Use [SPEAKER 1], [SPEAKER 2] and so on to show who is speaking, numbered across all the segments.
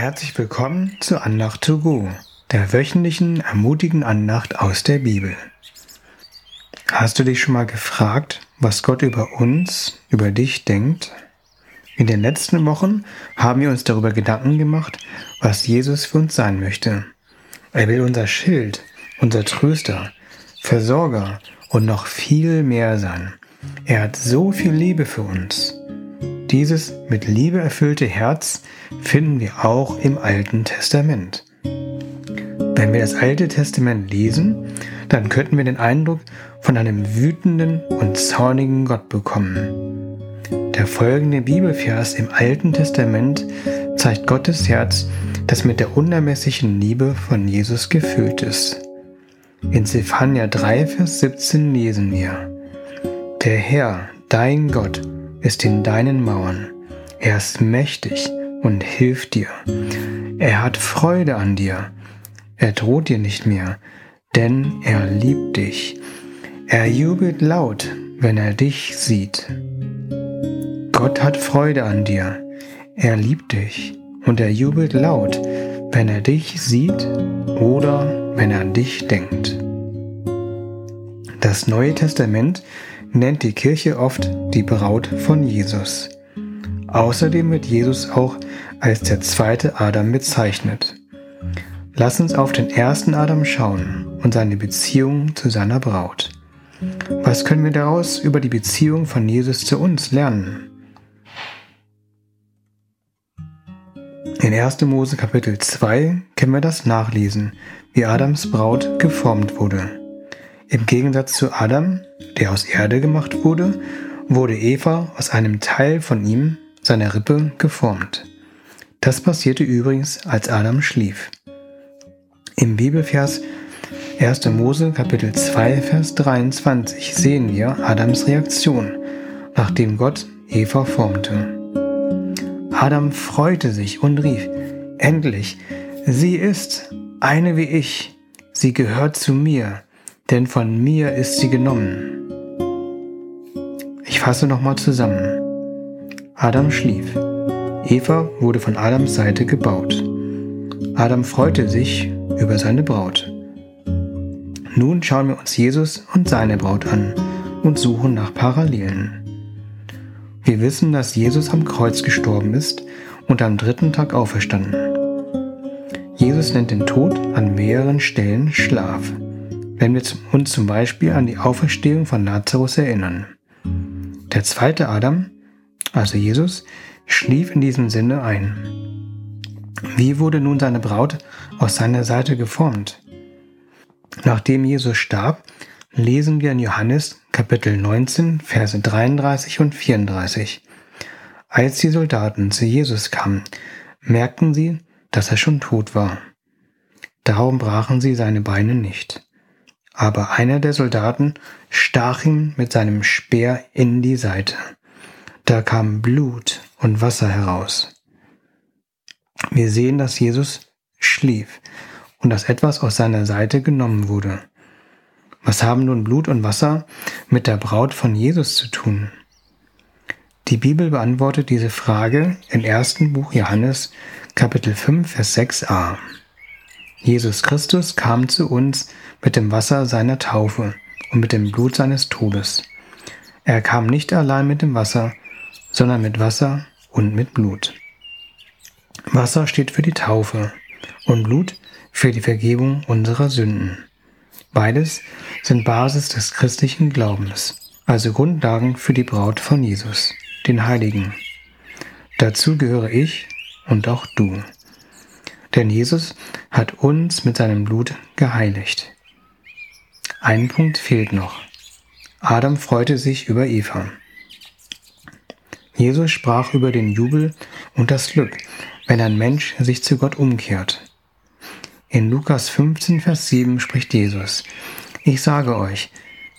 [SPEAKER 1] Herzlich willkommen zu Andacht to go, der wöchentlichen ermutigen Andacht aus der Bibel. Hast du dich schon mal gefragt, was Gott über uns, über dich denkt? In den letzten Wochen haben wir uns darüber Gedanken gemacht, was Jesus für uns sein möchte. Er will unser Schild, unser Tröster, Versorger und noch viel mehr sein. Er hat so viel Liebe für uns. Dieses mit Liebe erfüllte Herz finden wir auch im Alten Testament. Wenn wir das Alte Testament lesen, dann könnten wir den Eindruck von einem wütenden und zornigen Gott bekommen. Der folgende Bibelvers im Alten Testament zeigt Gottes Herz, das mit der unermesslichen Liebe von Jesus gefüllt ist. In Zephania 3, Vers 17 lesen wir, Der Herr, dein Gott, ist in deinen Mauern. Er ist mächtig und hilft dir. Er hat Freude an dir. Er droht dir nicht mehr, denn er liebt dich. Er jubelt laut, wenn er dich sieht. Gott hat Freude an dir. Er liebt dich und er jubelt laut, wenn er dich sieht oder wenn er an dich denkt. Das Neue Testament nennt die Kirche oft die Braut von Jesus. Außerdem wird Jesus auch als der zweite Adam bezeichnet. Lass uns auf den ersten Adam schauen und seine Beziehung zu seiner Braut. Was können wir daraus über die Beziehung von Jesus zu uns lernen? In 1. Mose Kapitel 2 können wir das nachlesen, wie Adams Braut geformt wurde. Im Gegensatz zu Adam, der aus Erde gemacht wurde, wurde Eva aus einem Teil von ihm, seiner Rippe, geformt. Das passierte übrigens, als Adam schlief. Im Bibelvers 1. Mose Kapitel 2 Vers 23 sehen wir Adams Reaktion, nachdem Gott Eva formte. Adam freute sich und rief, Endlich, sie ist eine wie ich, sie gehört zu mir, denn von mir ist sie genommen. Fasse nochmal zusammen. Adam schlief. Eva wurde von Adams Seite gebaut. Adam freute sich über seine Braut. Nun schauen wir uns Jesus und seine Braut an und suchen nach Parallelen. Wir wissen, dass Jesus am Kreuz gestorben ist und am dritten Tag auferstanden. Jesus nennt den Tod an mehreren Stellen Schlaf wenn wir uns zum Beispiel an die Auferstehung von Lazarus erinnern. Der zweite Adam, also Jesus, schlief in diesem Sinne ein. Wie wurde nun seine Braut aus seiner Seite geformt? Nachdem Jesus starb, lesen wir in Johannes Kapitel 19, Verse 33 und 34. Als die Soldaten zu Jesus kamen, merkten sie, dass er schon tot war. Darum brachen sie seine Beine nicht aber einer der Soldaten stach ihm mit seinem Speer in die Seite. Da kam Blut und Wasser heraus. Wir sehen, dass Jesus schlief und dass etwas aus seiner Seite genommen wurde. Was haben nun Blut und Wasser mit der Braut von Jesus zu tun? Die Bibel beantwortet diese Frage im ersten Buch Johannes Kapitel 5 Vers 6a. Jesus Christus kam zu uns mit dem Wasser seiner Taufe und mit dem Blut seines Todes. Er kam nicht allein mit dem Wasser, sondern mit Wasser und mit Blut. Wasser steht für die Taufe und Blut für die Vergebung unserer Sünden. Beides sind Basis des christlichen Glaubens, also Grundlagen für die Braut von Jesus, den Heiligen. Dazu gehöre ich und auch du. Denn Jesus hat uns mit seinem Blut geheiligt. Ein Punkt fehlt noch. Adam freute sich über Eva. Jesus sprach über den Jubel und das Glück, wenn ein Mensch sich zu Gott umkehrt. In Lukas 15, Vers 7 spricht Jesus, ich sage euch,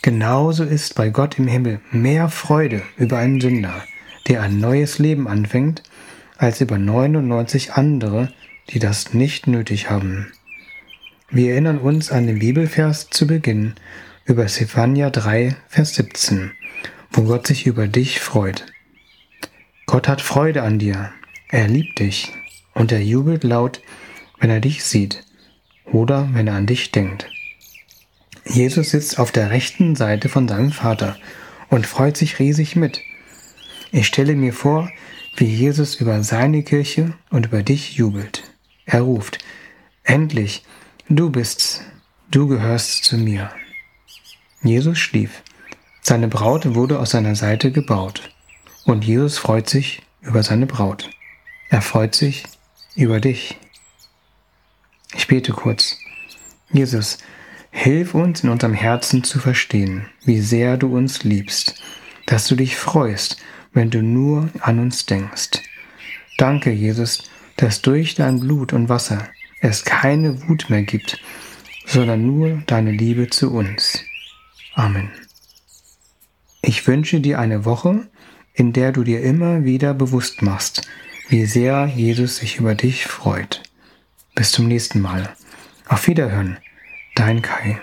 [SPEAKER 1] genauso ist bei Gott im Himmel mehr Freude über einen Sünder, der ein neues Leben anfängt, als über 99 andere, die das nicht nötig haben. Wir erinnern uns an den Bibelvers zu Beginn über Zephania 3, Vers 17, wo Gott sich über dich freut. Gott hat Freude an dir, er liebt dich und er jubelt laut, wenn er dich sieht oder wenn er an dich denkt. Jesus sitzt auf der rechten Seite von seinem Vater und freut sich riesig mit. Ich stelle mir vor, wie Jesus über seine Kirche und über dich jubelt. Er ruft, Endlich, du bist's, du gehörst zu mir. Jesus schlief. Seine Braut wurde aus seiner Seite gebaut. Und Jesus freut sich über seine Braut. Er freut sich über dich. Ich bete kurz. Jesus, hilf uns in unserem Herzen zu verstehen, wie sehr du uns liebst, dass du dich freust, wenn du nur an uns denkst. Danke, Jesus, dass durch dein Blut und Wasser es keine Wut mehr gibt, sondern nur deine Liebe zu uns. Amen. Ich wünsche dir eine Woche, in der du dir immer wieder bewusst machst, wie sehr Jesus sich über dich freut. Bis zum nächsten Mal. Auf Wiederhören, dein Kai.